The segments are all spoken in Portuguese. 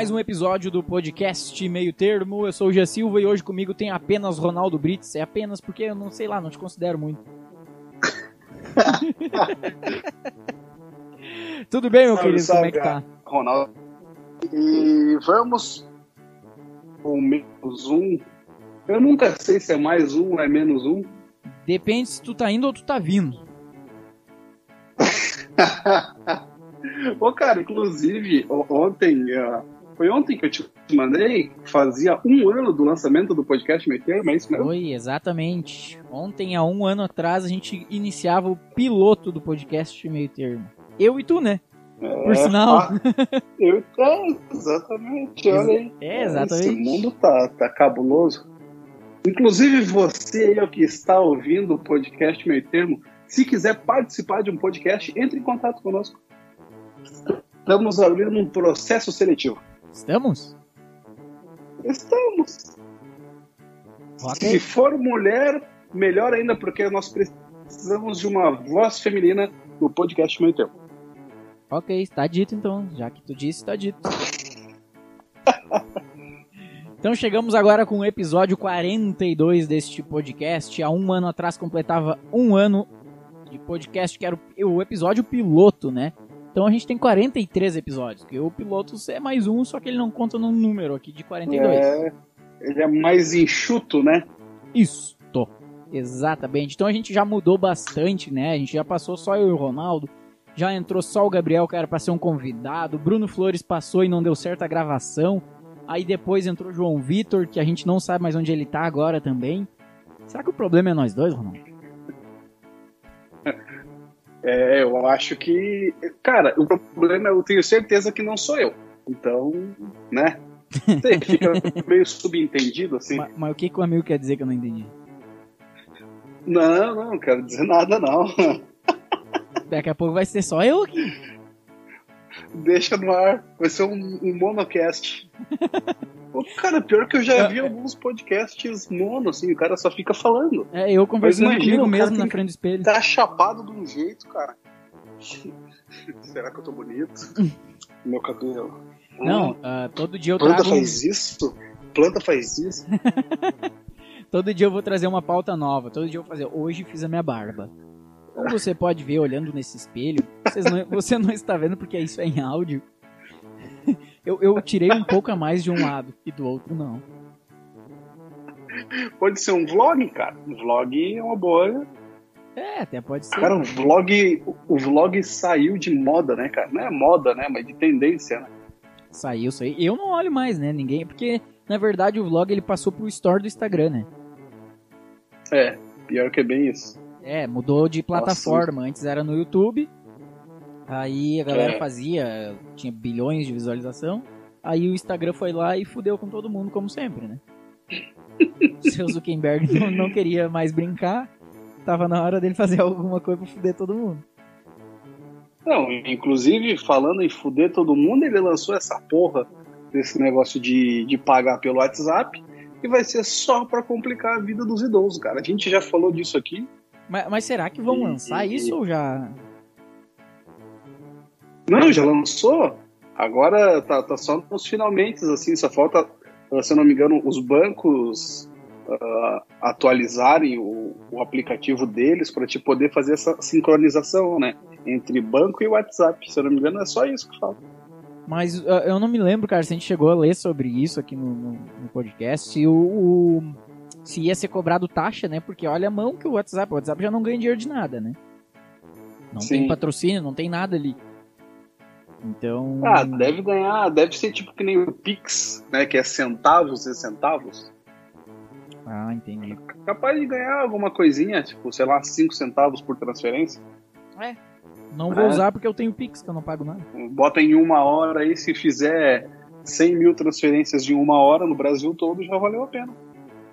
mais um episódio do podcast Meio Termo. Eu sou o Gia Silva e hoje comigo tem apenas Ronaldo Brits. É apenas porque eu não sei lá, não te considero muito. Tudo bem, meu querido? Como é que tá? Ronaldo. E vamos com menos um. Eu nunca sei se é mais um ou é menos um. Depende se tu tá indo ou tu tá vindo. Ô, cara, inclusive, ontem, ah, foi ontem que eu te mandei, fazia um ano do lançamento do podcast Meio Termo, é isso mesmo? Oi, exatamente. Ontem, há um ano atrás, a gente iniciava o piloto do podcast Meio Termo. Eu e tu, né? Por É, sinal. ah, eu, é, exatamente, olha aí. É, exatamente. Esse mundo tá, tá cabuloso. Inclusive, você aí, que está ouvindo o podcast Meio Termo, se quiser participar de um podcast, entre em contato conosco. Estamos abrindo um processo seletivo. Estamos? Estamos. Ok. Se for mulher, melhor ainda, porque nós precisamos de uma voz feminina no podcast Meio Termo. Ok, está dito então. Já que tu disse, está dito. Então chegamos agora com o episódio 42 deste podcast. Há um ano atrás completava um ano de podcast, que era o episódio piloto, né? Então a gente tem 43 episódios, que o piloto é mais um, só que ele não conta no número aqui de 42. É, ele é mais enxuto, né? Isso, tô. Exatamente. Então a gente já mudou bastante, né? A gente já passou só eu e o Ronaldo. Já entrou só o Gabriel, que era pra ser um convidado. O Bruno Flores passou e não deu certo a gravação. Aí depois entrou o João Vitor, que a gente não sabe mais onde ele tá agora também. Será que o problema é nós dois, Ronaldo? É, eu acho que. Cara, o problema é eu tenho certeza que não sou eu. Então, né? Sei, Fica meio subentendido assim. Mas, mas o que, que o amigo quer dizer que eu não entendi? Não, não, não quero dizer nada, não. Daqui a pouco vai ser só eu aqui. Deixa no ar. Vai ser um, um monocast. Pô, cara, pior que eu já vi alguns podcasts mono, assim, o cara só fica falando. É, eu conversando imagina, comigo mesmo na frente do espelho. Tá chapado de um jeito, cara. Será que eu tô bonito? Meu cabelo. Não, ah, todo dia eu planta trago... faz isso? Planta faz isso? Todo dia eu vou trazer uma pauta nova. Todo dia eu vou fazer. Hoje fiz a minha barba. Como você pode ver olhando nesse espelho, não- você não está vendo porque isso é em áudio. Eu, eu tirei um pouco a mais de um lado e do outro não. Pode ser um vlog, cara. Um vlog é uma boa. É, até pode ser. Cara, o vlog, o vlog saiu de moda, né, cara? Não é moda, né? Mas de tendência, né? Saiu, saiu. Eu não olho mais, né? Ninguém. Porque, na verdade, o vlog ele passou pro store do Instagram, né? É, pior que é bem isso. É, mudou de plataforma. Antes era no YouTube. Aí a galera É. fazia, tinha bilhões de visualização. Aí o Instagram foi lá e fudeu com todo mundo, como sempre, né? Seu Zuckerberg não, não queria mais brincar. Tava na hora dele fazer alguma coisa pra fuder todo mundo. Não, inclusive, falando em fuder todo mundo, ele lançou essa porra desse negócio de, de pagar pelo WhatsApp e vai ser só pra complicar a vida dos idosos, cara. A gente já falou disso aqui. Mas, mas será que vão E- lançar e- isso ou já. Não, já lançou. Agora tá, tá só nos finalmente, assim, só falta, se eu não me engano, os bancos ah, atualizarem o, o aplicativo deles para te poder fazer essa sincronização, né? Entre banco e WhatsApp. Se eu não me engano, é só isso que falta. Mas ah, eu não me lembro, cara, se a gente chegou a ler sobre isso aqui no, no- no podcast. Se o, o- Se ia ser cobrado taxa, né? Porque olha a mão que o WhatsApp. O WhatsApp já não ganha dinheiro de nada, né? Não tem Sim. patrocínio, não tem nada ali. Então. Ah, deve ganhar, deve ser tipo que nem o Pix, né? Que é centavos e centavos. Ah, entendi. Capaz de ganhar alguma coisinha, tipo, sei lá, 5 centavos por transferência. Não vou É. usar porque eu tenho Pix, que eu não pago nada. Bota em uma hora aí, se fizer 100 mil transferências de uma hora no Brasil todo, já valeu a pena.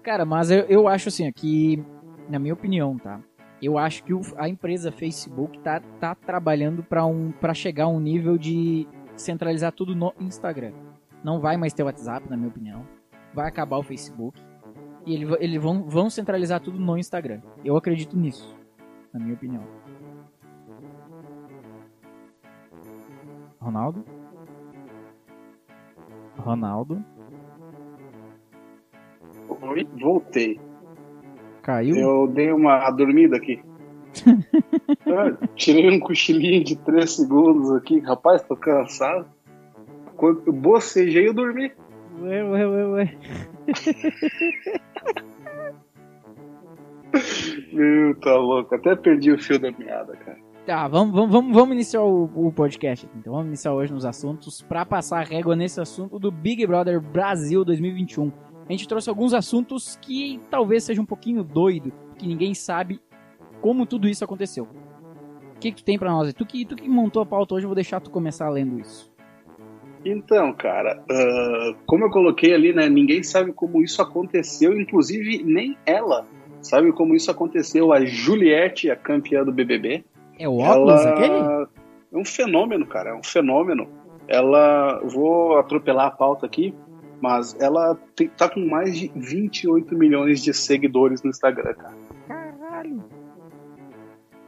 Cara, mas eu, eu acho assim, aqui, na minha opinião, tá? Eu acho que o- a empresa Facebook tá, tá trabalhando para um, chegar a um nível de centralizar tudo no Instagram. Não vai mais ter WhatsApp, na minha opinião. Vai acabar o Facebook. E ele, eles vão, vão centralizar tudo no Instagram. Eu acredito nisso, na minha opinião. Ronaldo? Ronaldo. Voltei. Caiu? Eu dei uma dormida aqui. ah, tirei um cochilinho de 3 segundos aqui. Rapaz, tô cansado. Quando eu bocejei, eu dormi. Ué, ué, ué, ué. Meu, tá louco. Até perdi o fio da meada, cara. Tá, vamos, vamos, vamos, vamos iniciar o, o podcast. Então vamos iniciar hoje nos assuntos para passar a régua nesse assunto do Big Brother Brasil 2021. A gente trouxe alguns assuntos que talvez seja um pouquinho doido, que ninguém sabe como tudo isso aconteceu. O que, que tu tem para nós? Tu que, tu que montou a pauta hoje, eu vou deixar tu começar lendo isso. Então, cara, uh, como eu coloquei ali, né? Ninguém sabe como isso aconteceu, inclusive nem ela sabe como isso aconteceu. A Juliette, a campeã do BBB. É o óculos ela... aquele? É um fenômeno, cara, é um fenômeno. Ela, vou atropelar a pauta aqui, mas ela tem, tá com mais de 28 milhões de seguidores no Instagram, cara. Caralho.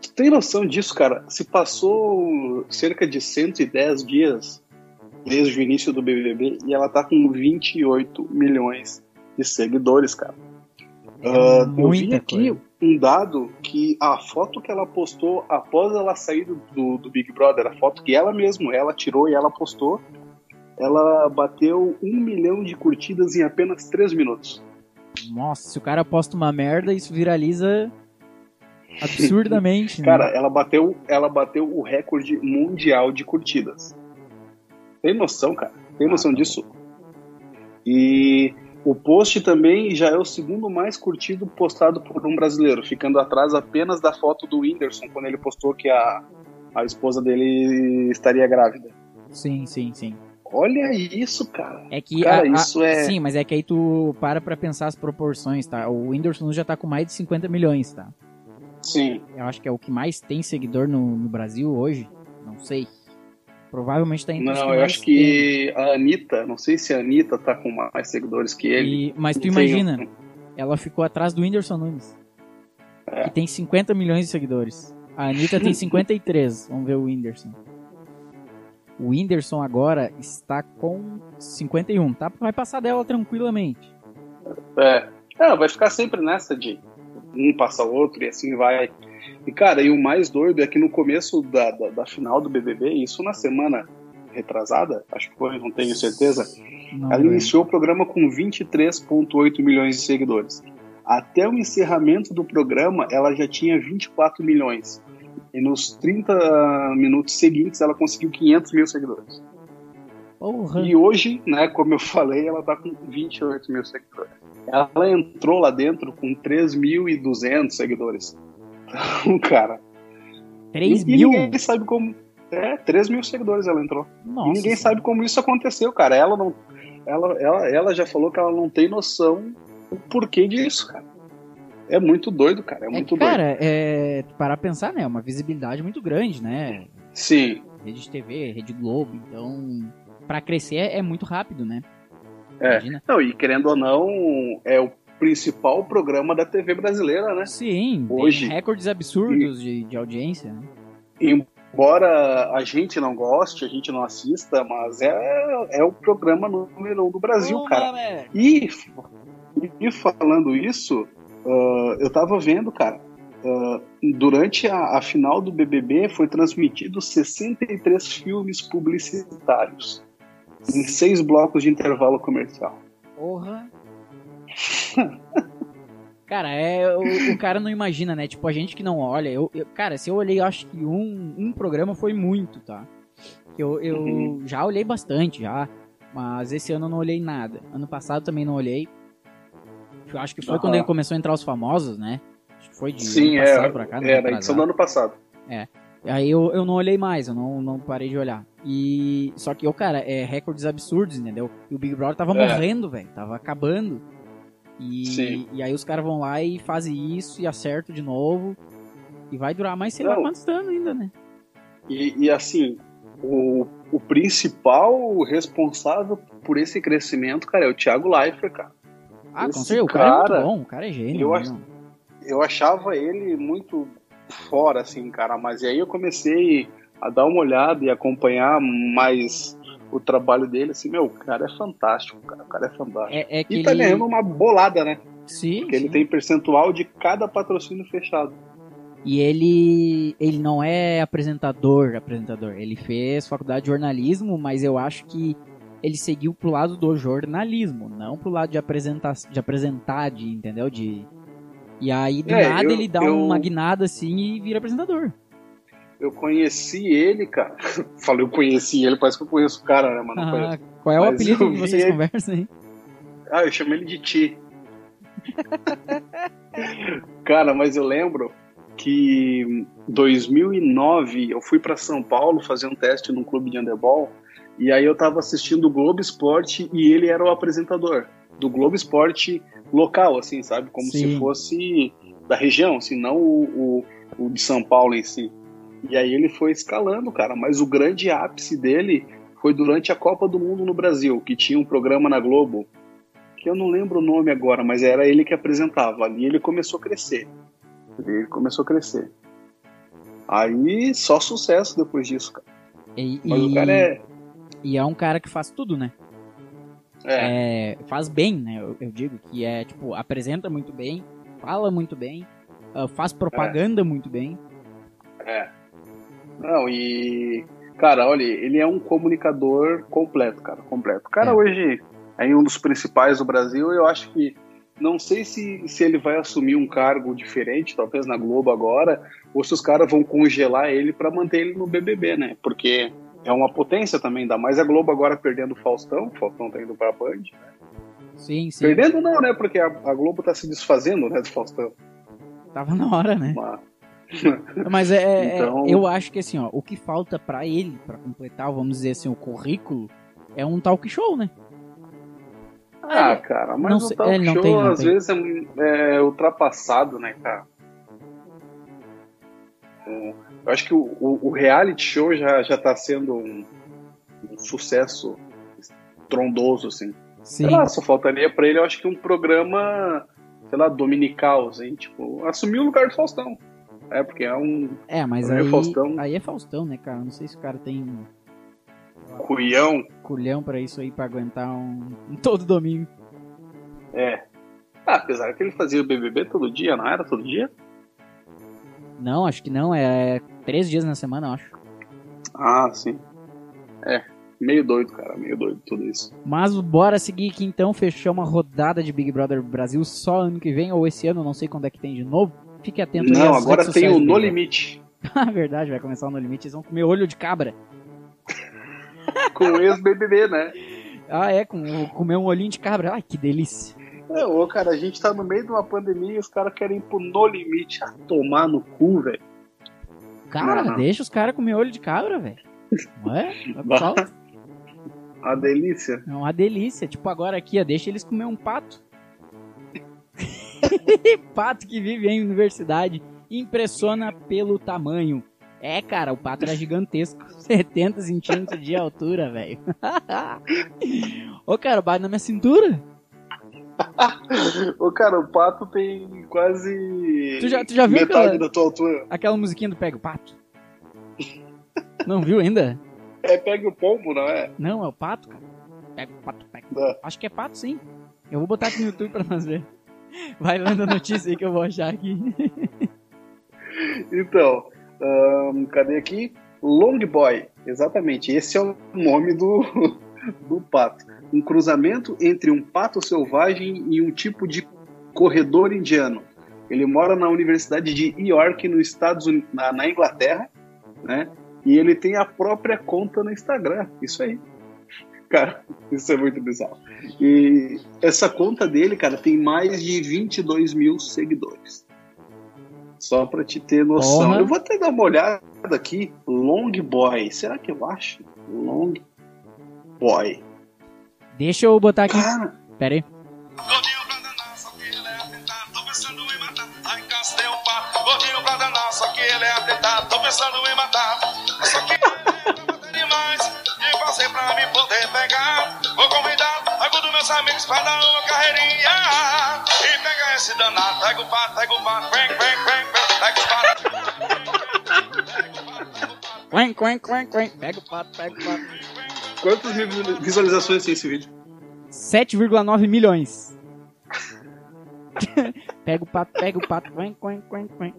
Tu tem noção disso, cara? Se passou cerca de 110 dias desde o início do BBB e ela tá com 28 milhões de seguidores, cara. É Uh, eu vi aqui coisa. um dado que a foto que ela postou após ela sair do, do, do Big Brother, a foto que ela mesma ela tirou e ela postou, ela bateu um milhão de curtidas em apenas três minutos. Nossa, se o cara posta uma merda, isso viraliza absurdamente. né? Cara, ela bateu, ela bateu o recorde mundial de curtidas. Tem noção, cara? Tem Ah, noção tá disso? E o post também já é o segundo mais curtido postado por um brasileiro, ficando atrás apenas da foto do Whindersson, quando ele postou que a, a esposa dele estaria grávida. Sim, sim, sim. Olha isso, cara. É que Cara, a- a- isso é- Sim, mas é que aí tu para pra pensar as proporções, tá? O Whindersson já tá com mais de 50 milhões, tá? Sim. Eu acho que é o que mais tem seguidor no, no Brasil hoje. Não sei. Provavelmente tá entre Não, eu acho que a Anitta, não sei se a Anitta tá com mais seguidores que tem. ele. E- mas tu imagina, ela ficou atrás do Whindersson Nunes. É. Que tem 50 milhões de seguidores. A Anitta tem 53. Vamos ver o Whindersson. O Whindersson agora está com 51, tá? Vai passar dela tranquilamente. É. É, vai ficar sempre nessa de um passa o outro e assim vai. E cara, e o mais doido é que no começo da, da, da final do BBB, isso na semana retrasada, acho que foi, não tenho certeza, Não, ela velho. iniciou o programa com 23,8 milhões de seguidores. Até o encerramento do programa, ela já tinha 24 milhões. E nos 30 minutos seguintes, ela conseguiu 500 mil seguidores. Porra. E hoje, né, como eu falei, ela tá com 28 mil seguidores. Ela entrou lá dentro com 3.200 seguidores. Então, cara. 3 e, mil? E ninguém sabe como. É, 3 mil seguidores ela entrou. Nossa. e ninguém sabe como isso aconteceu, cara. Ela não. Ela, ela, ela já falou que ela não tem noção do porquê disso, cara. É muito doido, cara. É É muito que, doido. cara, é, parar pensar, né? É uma visibilidade muito grande, né? Sim. Rede de TV, Rede Globo, então. Pra crescer é, é muito rápido, né? É. Imagina. Não, e querendo ou não, é o principal programa da TV brasileira, né? Sim, Hoje- recordes absurdos de, de audiência. né? Embora a gente não goste, a gente não assista, mas é, é o programa número um do Brasil, cara. E, e falando isso, ah, eu tava vendo, cara, ah, durante a, a final do BBB foi transmitido 63 filmes publicitários em seis blocos de intervalo comercial. Porra. Cara, é, o, o cara não imagina, né? Tipo, a gente que não olha. Eu, eu- cara, se eu olhei, eu acho que um, um programa foi muito, tá? Eu, eu Uhum. já olhei bastante, já. Mas esse ano eu não olhei nada. Ano passado também não olhei. Eu acho que foi Aham. quando ele começou a entrar os famosos, né? Acho que foi de Sim, ano passado é, pra cá, era a edição do ano passado. Aí eu, eu não olhei mais, eu não, não parei de olhar. E. Só que, eu, cara, é recordes absurdos, entendeu? E o Big Brother tava É. morrendo, velho. Tava acabando. E, Sim. e aí os caras vão lá e fazem isso e acertam de novo. E vai durar mais sei lá Não. quantos anos ainda, né? E, e, assim, o, o principal responsável por esse crescimento, cara, é o Thiago Leifert, cara. Ah, com certeza. O cara, é cara, muito bom, o cara é gênio. eu né, meu? eu achava ele muito fora, assim, cara, mas aí eu comecei a dar uma olhada e acompanhar mais o trabalho dele, assim, meu, o cara é fantástico, cara, o cara é fantástico. É, é e tá ele... ganhando uma bolada, né? Sim, Porque sim. ele tem percentual de cada patrocínio fechado. E ele, ele não é apresentador, apresentador. Ele fez faculdade de jornalismo, mas eu acho que ele seguiu pro lado do jornalismo, não pro lado de apresentar, de apresentar, de, entendeu? De e aí do É, nada eu- ele dá eu- uma guinada assim e vira apresentador. Eu conheci ele, cara. Falei, eu conheci ele, parece que eu conheço o cara, né? Mas não Ah, qual é o Mas apelido que vocês ele- conversam aí? Ah, eu chamo ele de Ti. Cara, mas eu lembro que em 2009 eu fui para São Paulo fazer um teste num clube de handebol e aí eu tava assistindo o Globo Esporte e ele era o apresentador do Globo Esporte local, assim, sabe? Como Sim. se fosse da região, assim, não o, o, o de São Paulo em si. E aí ele foi escalando, cara, mas o grande ápice dele foi durante a Copa do Mundo no Brasil, que tinha um programa na Globo que eu não lembro o nome agora, mas era ele que apresentava. Ali ele começou a crescer. Ele começou a crescer. Aí só sucesso depois disso, cara. E, Mas e- o cara é. E é um cara que faz tudo, né? É, É, faz bem, né? Eu, eu digo que é tipo apresenta muito bem, fala muito bem, ah, faz propaganda muito bem. é. Não, e. Cara, olha, ele é um comunicador completo, cara, completo. O cara É. hoje é um dos principais do Brasil. Eu acho que. Não sei se, se ele vai assumir um cargo diferente, talvez na Globo agora, ou se os caras vão congelar ele para manter ele no BBB, né? Porque é uma potência também, ainda mais a Globo agora perdendo o Faustão. O Faustão tá indo pra Band. Sim, sim. Perdendo não, né? Porque a, a Globo tá se desfazendo, né, do Faustão. Tava na hora, né? Mas- Mas é, é- Então- eu acho que assim, ó, o que falta pra ele, pra completar, vamos dizer assim, o currículo, é um talk show, né? Ah, cara, mas Não o sei- talk é, não show tem, às tem. vezes é, é ultrapassado, né, cara? É, Eu acho que o, o- o reality show já, já tá sendo um, um sucesso trondoso, assim. Sim. Sei lá, só faltaria pra ele, eu acho que um programa, sei lá, dominical, assim, tipo, assumir o lugar do Faustão. É, porque é um É, mas aí, Faustão- aí é Faustão, né, cara? Não sei se o cara tem cuião. culhão pra isso aí, pra aguentar um, um todo domingo. É. Ah, apesar que ele fazia o BBB todo dia, não era todo dia? Não, acho que não, é três dias na semana, eu acho. Ah, sim. É, meio doido, cara, meio doido tudo isso. Mas bora seguir aqui então, fechar uma rodada de Big Brother Brasil só ano que vem, ou esse ano, não sei quando é que tem de novo. Fique atento aí Não, agora tem o No Limite. Ah, verdade, vai começar o No Limite, eles vão comer olho de cabra. Com o ex-BBB, né? Ah, é, com, comer um olhinho de cabra. Ai, que delícia. É, ô, cara, a gente tá no meio de uma pandemia e os caras querem ir pro No Limite a tomar no cu, velho. Cara, Não, não. deixa os caras comer olho de cabra, velho. Não é? É Bah. só- A delícia. É uma delícia. Tipo, agora aqui, ó, deixa eles comer um pato. pato que vive em universidade. Impressiona pelo tamanho. É, cara, o pato era gigantesco. 70 centímetros de altura, velho. Ô, cara, bate na minha cintura. Ô, cara, o pato tem quase. Tu já- tu já viu metade aquela- da tua altura. Aquela musiquinha do Pega o Pato. Não viu ainda? É, pega o pombo, não é? Não, é o pato, cara. Pega o pato, pega. Não. Acho que é pato, sim. Eu vou botar aqui no YouTube pra nós ver. Vai lendo a notícia aí que eu vou achar aqui. Então, ahn, cadê aqui? Long Boy, exatamente. Esse é o nome do, do pato. Um cruzamento entre um pato selvagem e um tipo de corredor indiano. Ele mora na Universidade de York, nos Estados Unidos, na, na Inglaterra, né? E ele tem a própria conta no Instagram. Isso aí. Cara, isso é muito bizarro. E essa conta dele, cara, tem mais de 22 mil seguidores. Só pra te ter noção. Porra. Eu vou até dar uma olhada aqui. Long Boy. Será que eu acho? Long Boy. Deixa eu botar aqui. Cara, Pera aí. Gordinho pra danar, só que ele é atentado. Tô pensando em matar. Ai, encastei um pato. Gordinho pra danar, só que ele é atentado. Tô pensando em matar. Só que ele é pra bater demais. E passei pra me poder pegar. Vou convidar algum dos meus amigos pra dar uma carreirinha. E pega esse danado. Pega o pato, pega o pato. O pato. Pega o pato, pega o pato. Quen, quen, quen, quen. Pega o pato, pega o pato. Quantas visualizações tem esse vídeo? 7,9 milhões. pega o pato, pega o pato. Quen, quen, quen, quen.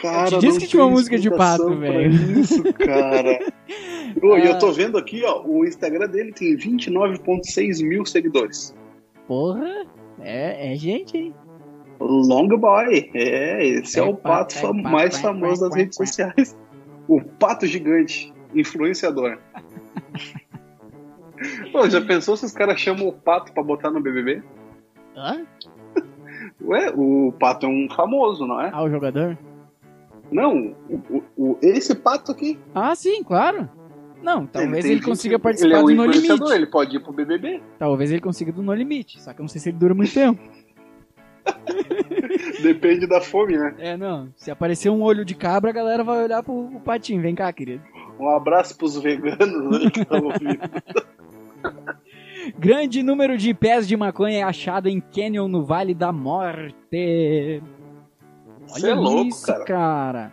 Cara, te disse que tinha uma música de pato, velho. Isso, cara. Ô, E Ah. eu tô vendo aqui, ó, o Instagram dele tem 29,6 mil seguidores. Porra, é, é gente, hein? Long boy. É, esse é Pega o pato, pato pega o pato, mais famoso das redes sociais. O pato gigante, influenciador. Pô, já pensou se os caras chamam o pato pra botar no BBB? Hã? Ué, o pato é um famoso, não é? Ah, o jogador? Não, o, o- esse pato aqui. Ah, sim, claro. Não, talvez ele, 20 consiga Ele participar é um do No Limite. ele pode ir pro BBB. Talvez ele consiga do No Limite. Só que eu não sei se ele dura muito tempo. Depende da fome, né? É, não. Se aparecer um olho de cabra, a galera vai olhar pro, pro patinho. Vem cá, querido. Um abraço pros veganos né, que estão ouvindo. Grande número de pés de maconha é achado em Canyon no Vale da Morte. Você é louco, isso, cara. cara.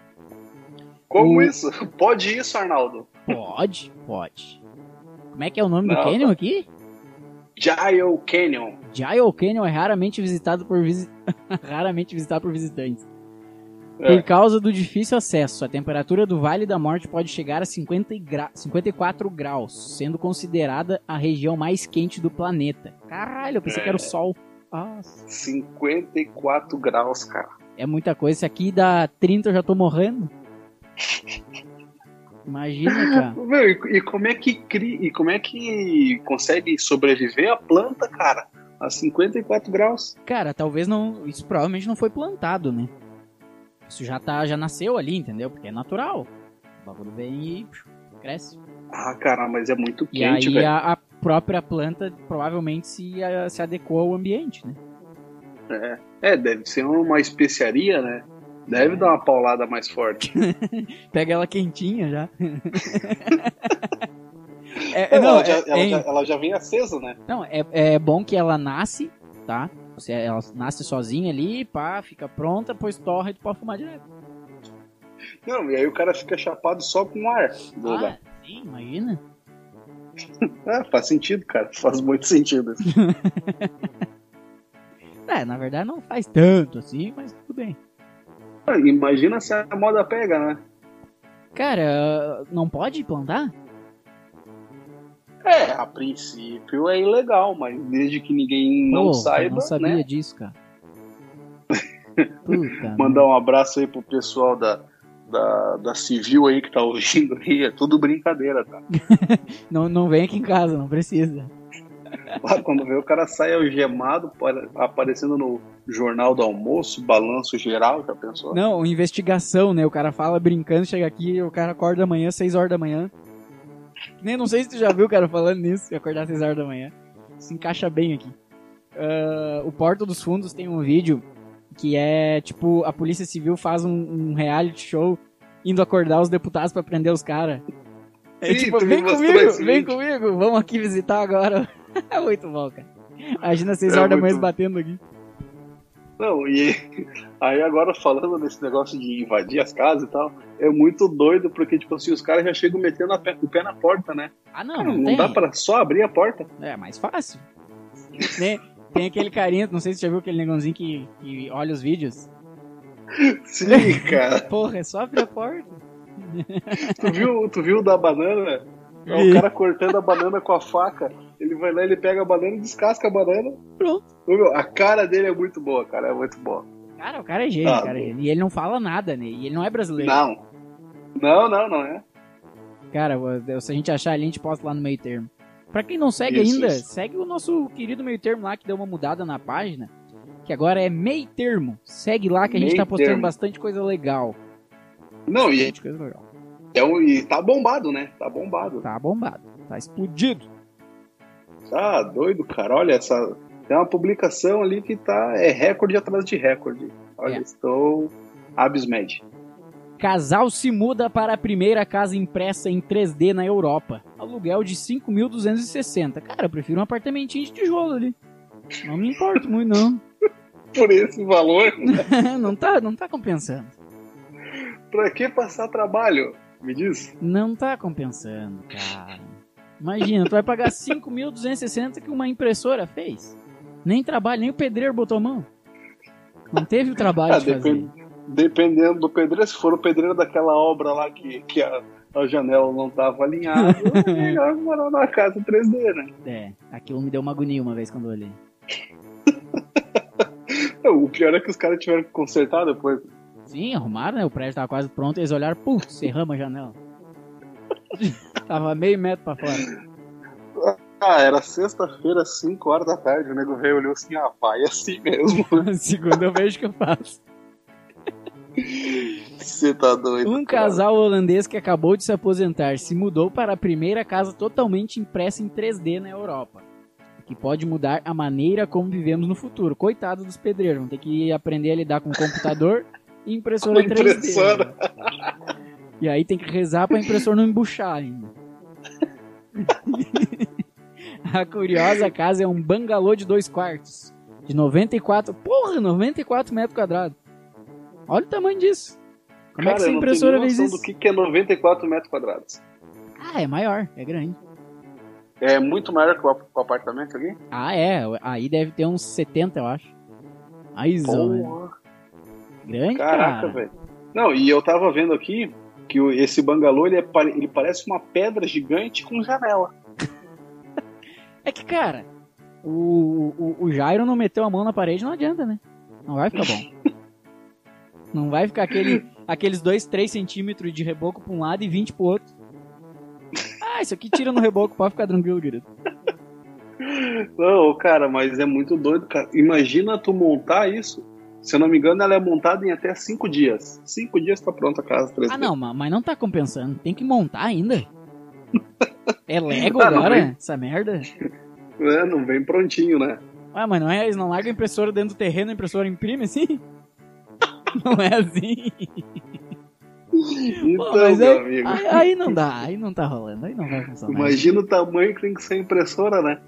Como O- isso? Pode isso, Arnaldo? Pode, pode. Como é que é o nome do Não, Canyon aqui? Gile Canyon. Giant Canyon é raramente visitado por visi... raramente visitado por visitantes. É. Por causa do difícil acesso, a temperatura do Vale da Morte pode chegar a 50 gra... 54 graus, sendo considerada a região mais quente do planeta. Caralho, eu pensei que era o Sol. Nossa, 54 graus, cara. é muita coisa. Se aqui dá 30 eu já tô morrendo. Imagina, cara. Meu, e, e como é que cria, e como é que consegue sobreviver a planta, cara? A 54 graus. Cara, talvez não. Isso provavelmente não foi plantado, né? Isso já tá, já nasceu ali, entendeu? Porque é natural. O bagulho vem e cresce. Ah, cara, mas é muito E quente, aí velho. a, a própria planta provavelmente se, a- se adequou ao ambiente, né? É, deve ser uma especiaria, né? Deve É. dar uma paulada mais forte. Pega ela quentinha já. é, é, Não, não, ela, já, é- ela, é- já, ela já vem acesa, né? não, é, é bom que ela nasce, tá? Você, ela nasce sozinha ali, pá, fica pronta, depois torra e tu pode fumar direto. Não, e aí o cara fica chapado só com ar do Ah, lugar. sim, imagina. É, faz sentido, cara. Faz muito sentido. É, na verdade não faz tanto assim, mas tudo bem. Ah, Imagina se a moda pega, né? Cara, não pode plantar? É, a princípio é ilegal, mas desde que ninguém não Pô, saiba, eu não sabia né? disso, cara. Puta, Mandar um abraço aí pro pessoal da, da, da Civil aí que tá ouvindo aí. É tudo brincadeira, tá? não, não vem aqui em casa, não precisa. Lá quando vê o cara sai algemado, pare- aparecendo no jornal do almoço, balanço geral, já pensou? Não, investigação, né? O cara fala brincando, chega aqui, o cara acorda amanhã, 6 horas da manhã. Nem não sei se tu já viu o cara falando nisso, acordar 6 horas da manhã. Se encaixa bem aqui. Ah, o Porto dos Fundos tem um vídeo que é tipo a Polícia Civil faz um, um reality show indo acordar os deputados pra prender os caras. É tipo, vem comigo, vem vídeo. comigo, vamos aqui visitar agora. é muito bom, cara. Imagina 6 É horas da manhã batendo aqui. Não, e aí agora falando desse negócio de invadir as casas e tal, é muito doido porque, tipo assim, os caras já chegam metendo pé- o pé na porta, né? Ah, não, Cara, não, não dá pra só abrir a porta. É mais fácil. Tem, tem aquele carinha, não sei se você já viu aquele negãozinho que, que olha os vídeos. Sim, cara. Porra, é só abrir a porta. Tu viu, tu viu o da banana? É o cara cortando a banana com a faca. Ele vai lá, ele pega a banana e descasca a banana. Pronto. Meu, a cara dele é muito boa, cara. É muito boa. Cara, o cara é gênio, Ah, cara é gênio. E ele não fala nada, né? E ele não é brasileiro. Não. Não, não, não é. Cara, se a gente achar ali, a gente posta lá no meio termo. Pra quem não segue Isso, ainda, isso. segue o nosso querido meio termo lá, que deu uma mudada na página. Que agora é meio termo. Segue lá que a gente Meio tá postando termo. bastante coisa legal. Não, e, Bastante coisa legal. Um- e tá bombado, né? Tá bombado. Tá bombado. Tá explodido. Tá doido, cara. Olha, essa. Tem uma publicação ali que tá. É recorde atrás de recorde. Olha, É. estou abismed. Casal se muda para a primeira casa impressa em 3D na Europa. Aluguel de 5.260. Cara, eu prefiro um apartamentinho de tijolo ali. Não me importo muito, não. Por esse valor, não, tá, não tá compensando. pra que passar trabalho? Me diz. Não tá compensando, cara. Imagina, tu vai pagar 5.260 que uma impressora fez. Nem trabalho, nem o pedreiro botou a mão. Não teve o trabalho Ah, de fazer. depend- dependendo do pedreiro, se for o pedreiro daquela obra lá que, que a, a janela não tava alinhada, é melhor morar na casa 3D, né? É, aquilo me deu uma agonia uma vez quando eu olhei. O pior é que os caras tiveram que consertar depois. Sim, arrumaram, né? O prédio tava quase pronto, eles olharam, putz, cerramos a janela. tava meio metro pra fora. Ah, era sexta-feira, 5 horas da tarde. O nego veio e olhou assim: ah, vai assim mesmo. Segunda eu vejo que eu faço. Você tá doido. Um cara. casal holandês que acabou de se aposentar se mudou para a primeira casa totalmente impressa em 3D na Europa. o Que pode mudar a maneira como vivemos no futuro. Coitado dos pedreiros, vão ter que aprender a lidar com computador impressora 3D. impressora. né? E aí tem que rezar pra impressora não embuchar ainda. a curiosa casa é um bangalô de dois quartos. De 94. Porra, 94 metros quadrados. Olha o tamanho disso. Como é que Cara, essa impressora fez isso? do que, que é 94 metros quadrados. Ah, é maior, é grande. É muito maior que o ap- o apartamento aqui? Ah, é. Aí deve ter uns 70, eu acho. Aí, zona. Grande, caraca, cara. velho. Não, e eu tava vendo aqui que esse bangalô ele, é ele parece uma pedra gigante com janela. É que, cara, o, o, o Jairo não meteu a mão na parede, não adianta, né? Não vai ficar bom. não vai ficar aquele, aqueles 2, 3 centímetros de reboco pra um lado e 20 pro outro. Ah, isso aqui tira no reboco, pode ficar tranquilo, querido. Não, cara, mas é muito doido, cara. Imagina tu montar isso. Se eu não me engano, ela é montada em até 5 dias. 5 dias tá pronta a casa 3D. Ah, não, ma- mas não tá compensando. Tem que montar ainda. É Lego Ah, agora? vem. Essa merda? É, não vem prontinho, né? Ué, mas não é, eles não largam a impressora dentro do terreno, a impressora imprime assim? Não é assim. Então, Pô, mas meu aí, amigo. aí, aí não dá, aí não tá rolando, aí não vai funcionar. Imagina o tamanho que tem que ser a impressora, né?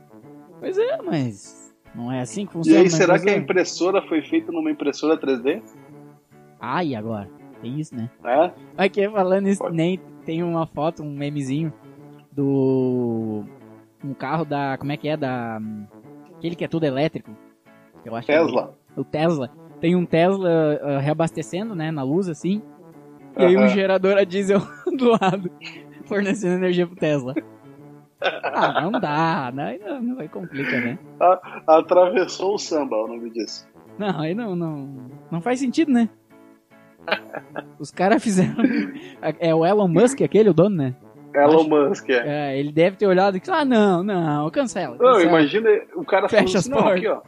Pois é, mas não é assim que E funciona. aí, uma será que a impressora? foi feita numa impressora 3D? Ah, e agora? Tem isso, né? É? Aqui falando isso, Pode. nem tem uma foto, um memezinho do um carro da, como é que é da aquele que é tudo elétrico. Eu acho é Tesla. o Tesla. Tem um Tesla ah, reabastecendo, né, na luz assim. E aí um gerador a diesel do lado fornecendo energia pro Tesla. Ah, não dá, não, aí não, não vai complica, né? Atravessou o samba, o nome disso. Não, aí não, não, não faz sentido, né? Os caras fizeram. É o Elon Musk, aquele, o dono, né? Elon Acho- Musk, é. É, ele deve ter olhado e disse: Ah, não, não, cancela. Não, cancela. imagina o cara Fecha assim, as não, aqui, ó.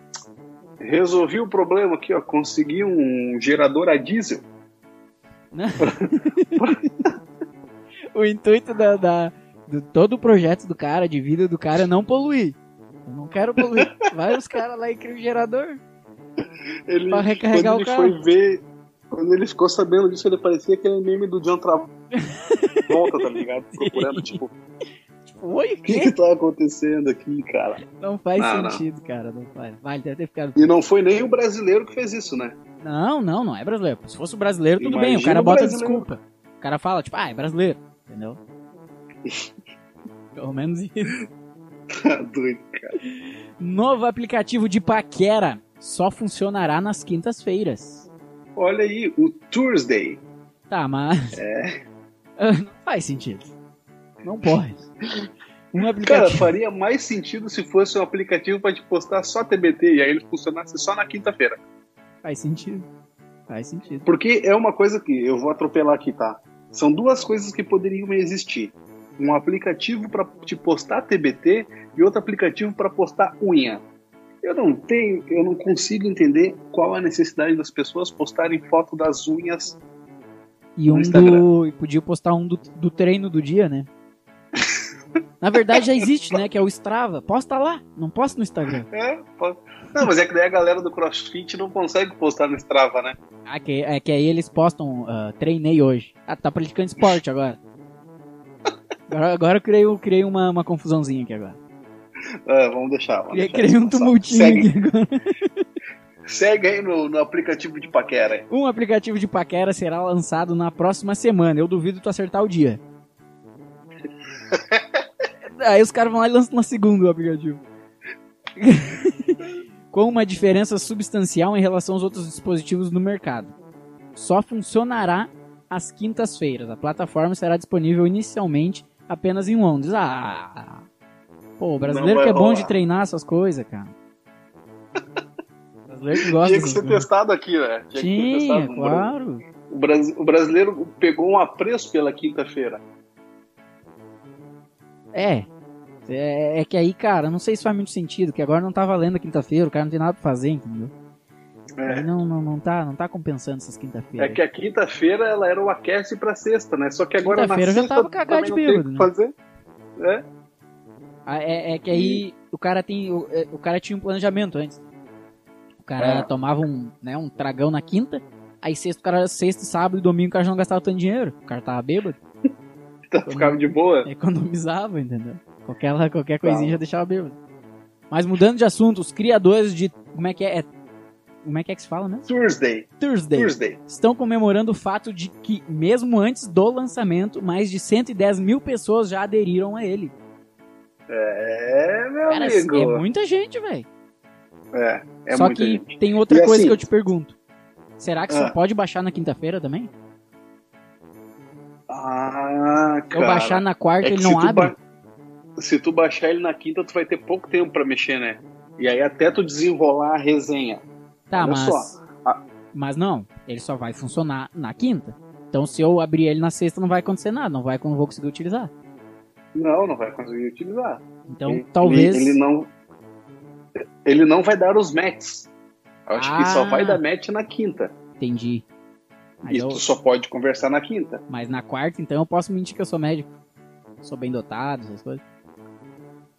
Resolvi o problema aqui, ó. Consegui um gerador a diesel. O intuito da, da- do todo o projeto do cara, de vida do cara, é não poluir. Eu não quero poluir. Vai os caras lá e criam um gerador. Ele, Pra recarregar o ele carro. foi ver, quando ele ficou sabendo disso, ele parecia aquele meme do John Travolta, tá ligado? Procurando, tipo, Tipo, oi, o o que que tá acontecendo aqui, cara? Não faz Não, não. sentido, cara. Não faz. Vai, deve ter ficado. E não foi nem o brasileiro que fez isso, né? Não, não, não é brasileiro. Se fosse o brasileiro, tudo bem. O Imagina cara bota desculpa. O cara fala, tipo, ah, é brasileiro. Entendeu? Pelo menos isso. Tá doido, cara. Novo aplicativo de paquera só funcionará nas quintas-feiras. Olha aí, o Tuesday. Tá, mas. É. Não faz sentido. Não pode. Um Cara, aplicativo. faria mais sentido se fosse um aplicativo pra te postar só TBT e aí ele funcionasse só na quinta-feira. Faz sentido. Faz sentido. Porque é uma coisa que eu vou atropelar aqui, tá? São duas coisas que poderiam existir. Um aplicativo pra te postar TBT e outro aplicativo pra postar unha. Eu não tenho, eu não consigo entender qual a necessidade das pessoas postarem foto das unhas. E um Instagram. do. e Podia postar um do, do treino do dia, né? Na verdade já existe, né? Que é o Strava. Posta lá, não posta no Instagram. É, pode- Não, mas é que daí a galera do CrossFit não consegue postar no Strava, né? Ah, que, é que aí eles postam, ah, treinei hoje. Ah, tá praticando esporte agora. Agora, agora eu criei, eu criei uma, uma confusãozinha aqui agora. É, vamos deixar. Vamos Criei, deixar criei um tumultinho Segue, aqui agora. segue aí no, no aplicativo de paquera. Um aplicativo de paquera será lançado na próxima semana. Eu duvido tu acertar o dia. Aí os caras vão lá e lançam na segunda o aplicativo. Com uma diferença substancial em relação aos outros dispositivos no mercado. Só funcionará às quintas-feiras. A plataforma será disponível inicialmente apenas em Londres. Ah! Pô, o brasileiro que é bom rolar. de treinar essas coisas, cara. O brasileiro que gosta Tinha que ser coisas. testado aqui, né? Tinha Tinha, Brasil. claro. O, o brasileiro pegou um apreço pela quinta-feira. É. é. é que aí, cara, não sei se faz muito sentido, que agora não tá valendo a quinta-feira, o cara não tem nada pra fazer, entendeu? É. Aí não, não, não, tá, não tá compensando essas É quinta-feiras. que a quinta-feira ela era o aquece pra sexta, né? Só que agora na Quinta-feira eu já sexta tava cagado também de não tem o bêbado, que fazer. É. Ah, É, é que aí o cara tem. O, é, o cara tinha um planejamento antes. O cara É. tomava um, né, um tragão na quinta, aí sexta, o cara, sexta, sábado e domingo o cara já não gastava tanto dinheiro. O cara tava bêbado, Então ficava de boa. economizava, entendeu? Qualquer, qualquer coisinha Tá. já deixava bêbado. Mas mudando de assunto, os criadores de. Como é que é? É- Como é que é que se fala mesmo? Thursday. Thursday. Thursday. Estão comemorando o fato de que, mesmo antes do lançamento, mais de 110 mil pessoas já aderiram a ele. É, meu Cara, amigo. é muita gente, velho. É, é Só que gente. tem outra E coisa assim- que eu te pergunto. Será que só Ah. pode baixar na quinta-feira também? Ah, Se cara. eu baixar na quarta, É ele não abre? ba- Se tu baixar ele na quinta, tu vai ter pouco tempo pra mexer, né? E aí até tu desenrolar a resenha. Tá, olha mas. Ah. Mas não, ele só vai funcionar na quinta. Então se eu abrir ele na sexta, não vai acontecer nada, não vai não vou conseguir utilizar. Não, não vai conseguir utilizar. Então Ele- talvez. Ele, não. Ele não vai dar os matches. Eu acho que só Ah. vai dar match na quinta. Entendi. Mas, E eu- tu só pode conversar na quinta. mas na quarta, então eu posso mentir que eu sou médico. Sou bem dotado, essas coisas.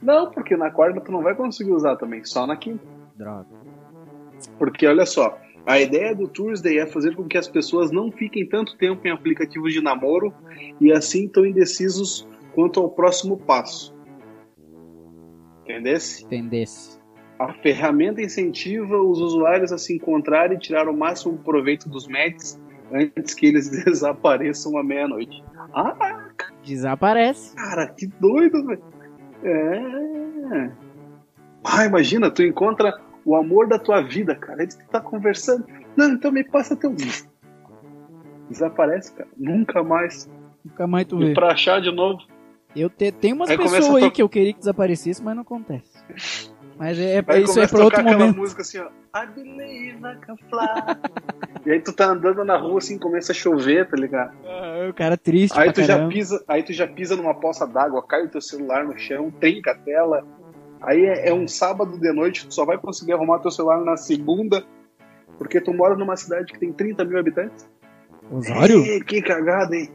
Não, porque na quarta tu não vai conseguir usar também, só na quinta. Droga. Porque olha só, a ideia do Tuesday é fazer com que as pessoas não fiquem tanto tempo em aplicativos de namoro e assim tão indecisos quanto ao próximo passo. Entendesse? Entendesse. A ferramenta incentiva os usuários a se encontrarem e tirar o máximo proveito dos matches antes que eles desapareçam à meia-noite. Ah, Desaparece. cara, que doido, velho. É. Ah, imagina, tu encontra o amor da tua vida, cara. Tu tá conversando. Não, então me passa teu. Desaparece, cara. Nunca mais. Nunca mais tu E vê. pra achar de novo. Eu te, tem umas Aí pessoas aí to- que eu queria que desaparecesse, mas não acontece. Mas é, é- Aí isso é começa pra a outro tocar aquela momento. música assim, ó. I believe I can fly. e aí tu tá andando na rua assim, começa a chover, tá ligado? Ah, o cara triste Aí tu já pisa, aí tu já pisa numa poça d'água, cai o teu celular no chão, trinca a tela. Aí é, é um sábado de noite, tu só vai conseguir arrumar teu celular na segunda, porque tu mora numa cidade que tem 30 mil habitantes. Osório? Ih, que cagada, hein?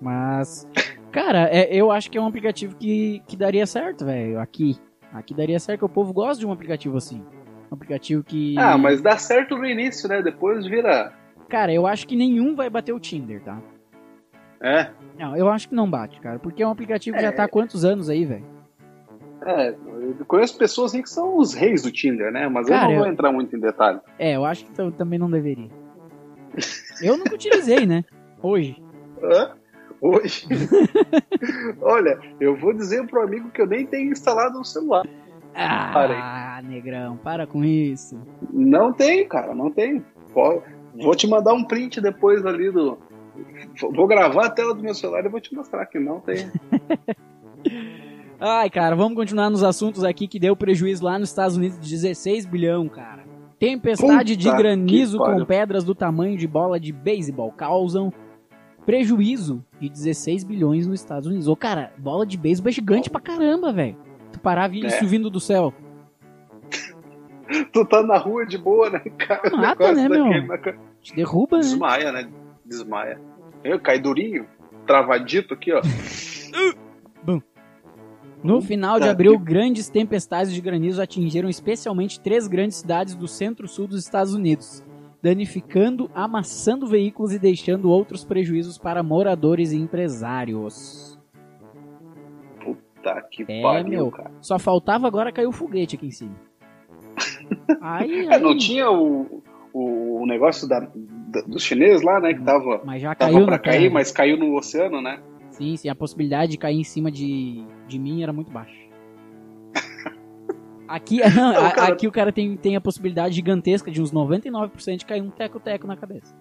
Mas, cara, é- eu acho que é um aplicativo que, que daria certo, velho. Aqui. Aqui daria certo, que o povo gosta de um aplicativo assim. Um aplicativo que. Ah, mas dá certo no início, né? Depois vira. Cara, eu acho que nenhum vai bater o Tinder, tá? É, Não, eu acho que não bate, cara. Porque é um aplicativo que É. já tá há quantos anos aí, velho? é. Eu conheço pessoas assim que são os reis do Tinder, né? Mas Cara, eu não vou eu- entrar muito em detalhe. É, eu acho que tam- também não deveria. Eu nunca utilizei, né? Hoje. Hã? Hoje. Olha, eu vou dizer pro amigo que eu nem tenho instalado no celular. Ah, negrão, para com isso. Não tenho, cara, não tenho. Pô, Vou te mandar um print depois ali do. Vou gravar a tela do meu celular e vou te mostrar que não tem. Ai, cara, vamos continuar nos assuntos aqui que deu prejuízo lá nos Estados Unidos de 16 bilhão, cara. Tempestade de Puta granizo que com pedras do tamanho de bola de beisebol causam prejuízo de 16 bilhões nos Estados Unidos. Ô, cara, bola de beisebol é gigante pra caramba, velho. Tu parar vi- É. isso vindo do céu. tu tá na rua de boa, né, cara? Mata, né, daqui meu? na ca- Te derruba, né? Desmaia, né? Desmaia. Eu cai durinho, travadito aqui, ó. No final de Puta abril, grandes tempestades de granizo atingiram especialmente três grandes cidades do centro-sul dos Estados Unidos, danificando, amassando veículos e deixando outros prejuízos para moradores e empresários. Tá que É, pariu, meu. cara. Só faltava agora cair o foguete aqui em cima. Aí, É, aí, não tinha o, o, negócio da- dos chineses lá, né? Que tava, mas já tava caiu pra cair, terra. mas caiu no oceano, né? Sim, sim, a possibilidade de cair em cima de, de mim era muito baixa. Aqui, não, Não, a- cara- aqui o cara tem, tem a possibilidade gigantesca de uns 99% de cair um teco-teco na cabeça.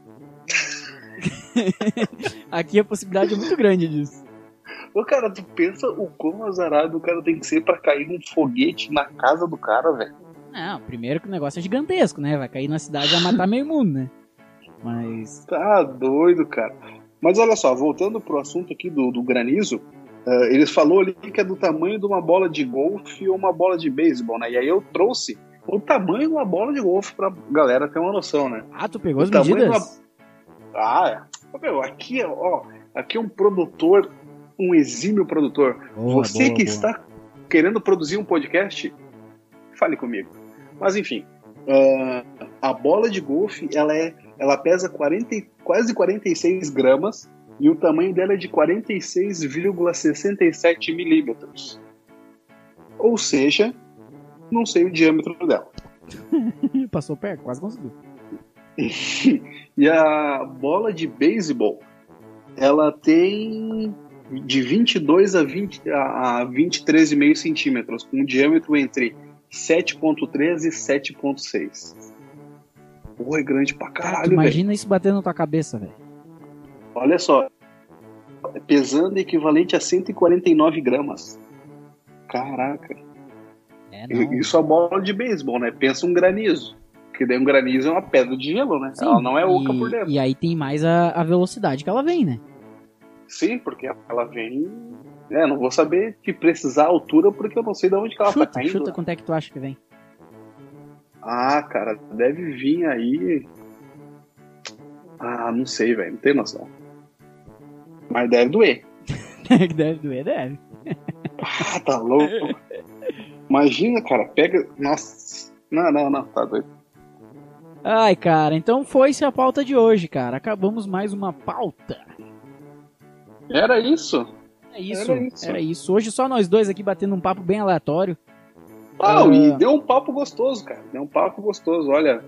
aqui a possibilidade é muito grande disso. Ô, cara, tu pensa o quão azarado o cara tem que ser pra cair um foguete na casa do cara, velho. Não, primeiro que o negócio é gigantesco, né? Vai cair na cidade e vai matar meio mundo, né? Mas. Tá doido, cara. Mas olha só, voltando pro assunto aqui do, do granizo, eh, eles falou ali que é do tamanho de uma bola de golfe ou uma bola de beisebol, né? E aí eu trouxe o tamanho de uma bola de golfe pra galera ter uma noção, né? Ah, tu pegou as O medidas? uma- Ah, é. Meu, aqui, ó, aqui é um produtor, um exímio produtor. Boa, Você boa, que boa. está querendo produzir um podcast, fale comigo. Mas enfim, ah, a bola de golfe ela é, ela pesa 40, e- quase 46 gramas e o tamanho dela é de 46,67 milímetros. Ou seja, não sei o diâmetro dela. Passou perto, quase conseguiu. E a bola de beisebol, ela tem de 22 a, 20, a a 23,5 centímetros, com um diâmetro entre 7,3 e 7,6. Pô, é grande pra Cara, caralho, velho. imagina isso batendo na tua cabeça, velho. Olha só. Pesando equivalente a 149 gramas. Caraca. É. Isso é bola de beisebol, né? Pensa um granizo. Porque daí um granizo é uma pedra de gelo, né? Sim, ela não é oca e, por dentro. E aí tem mais a, a velocidade que ela vem, né? Sim, porque ela vem. É, não vou saber te precisar a altura porque eu não sei de onde que ela tá Chuta, caindo. chuta quanto é que tu acha que vem. Ah, cara, deve vir aí. Ah, não sei, velho, não tem noção. Mas deve doer. deve doer, deve. Ah, tá louco. Imagina, cara, pega. Nossa. Não, não, não, tá doido. Ai, cara, então foi-se a pauta de hoje, cara. Acabamos mais uma pauta. Era isso? É isso, Era isso. era isso. Hoje só nós dois aqui batendo um papo bem aleatório. Ah, Ah. e deu um papo gostoso, cara. Deu um papo gostoso. Olha,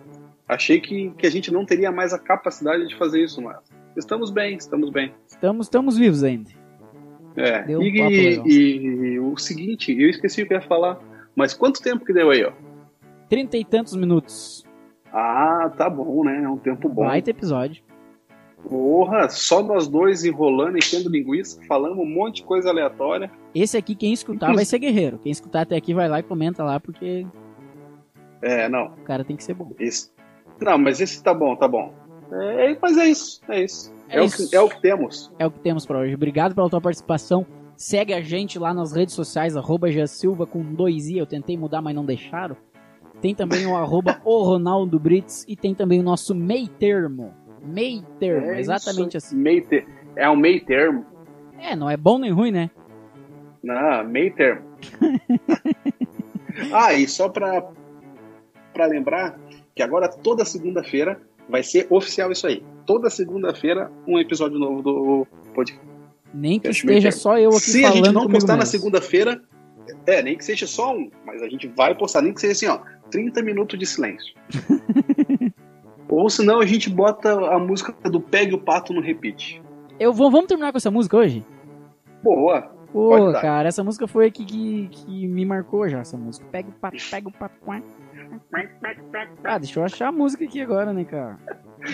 achei que, que a gente não teria mais a capacidade de fazer isso, mas estamos bem, estamos bem. Estamos, estamos vivos ainda. É, Deu um e, papo legal. e o seguinte, eu esqueci o que eu ia falar, mas quanto tempo que deu aí, ó? Trinta e tantos minutos. Ah, tá bom, né? É um tempo bom. Baita episódio. Porra, só nós dois enrolando, enchendo linguiça, falando um monte de coisa aleatória. Esse aqui, quem escutar, vai ser guerreiro. Quem escutar até aqui vai lá e comenta lá, porque É, não, o cara tem que ser bom. esse. Não, mas esse tá bom, tá bom. É, mas é isso, é isso. É É, o, isso. que, é o que temos. É o que temos pra hoje. Obrigado pela tua participação. Segue a gente lá nas redes sociais, arroba Silva com dois i. Eu tentei mudar, mas não deixaram. Tem também o arroba o Ronaldo Brits e tem também o nosso meio termo. Meio termo, É exatamente isso. assim. Meio ter... É um meio termo. É, não é bom nem ruim, né? Não, meio termo. ah, e só pra, pra lembrar que agora toda segunda-feira vai ser oficial isso aí. Toda segunda-feira um episódio novo do podcast. Nem que meio esteja só eu aqui Se a falando gente não postar na mesmo. segunda-feira, é, nem que seja só um, mas a gente vai postar, nem que seja assim, ó, 30 minutos de silêncio. Ou senão a gente bota a música do Pegue o Pato no repeat. Eu vou, vamos terminar com essa música hoje? Boa. Pô, cara, essa música foi a que, que, que me marcou já, essa música. Pega o pato, pega o pato. Ah, deixa eu achar a música aqui agora, né, cara?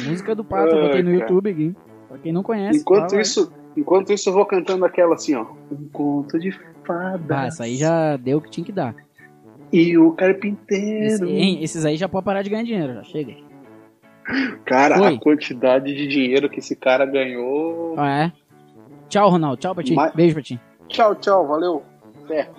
Música do pato, eu botei no cara. YouTube aqui. Pra quem não conhece. Enquanto lá. isso, enquanto isso eu vou cantando aquela assim, ó. Um conto de fadas. Ah, essa aí já deu o que tinha que dar. E o Esse, carpinteiro. hein, esses aí já pode parar de ganhar dinheiro, já chega. Cara, Foi. a quantidade de dinheiro que esse cara ganhou. Ah, é? Tchau, Ronaldo. Tchau pra ti. Mas- Beijo pra ti. Tchau, tchau, valeu. Até.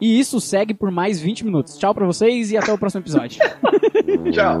E isso segue por mais 20 minutos. Tchau pra vocês e até o próximo episódio. Tchau.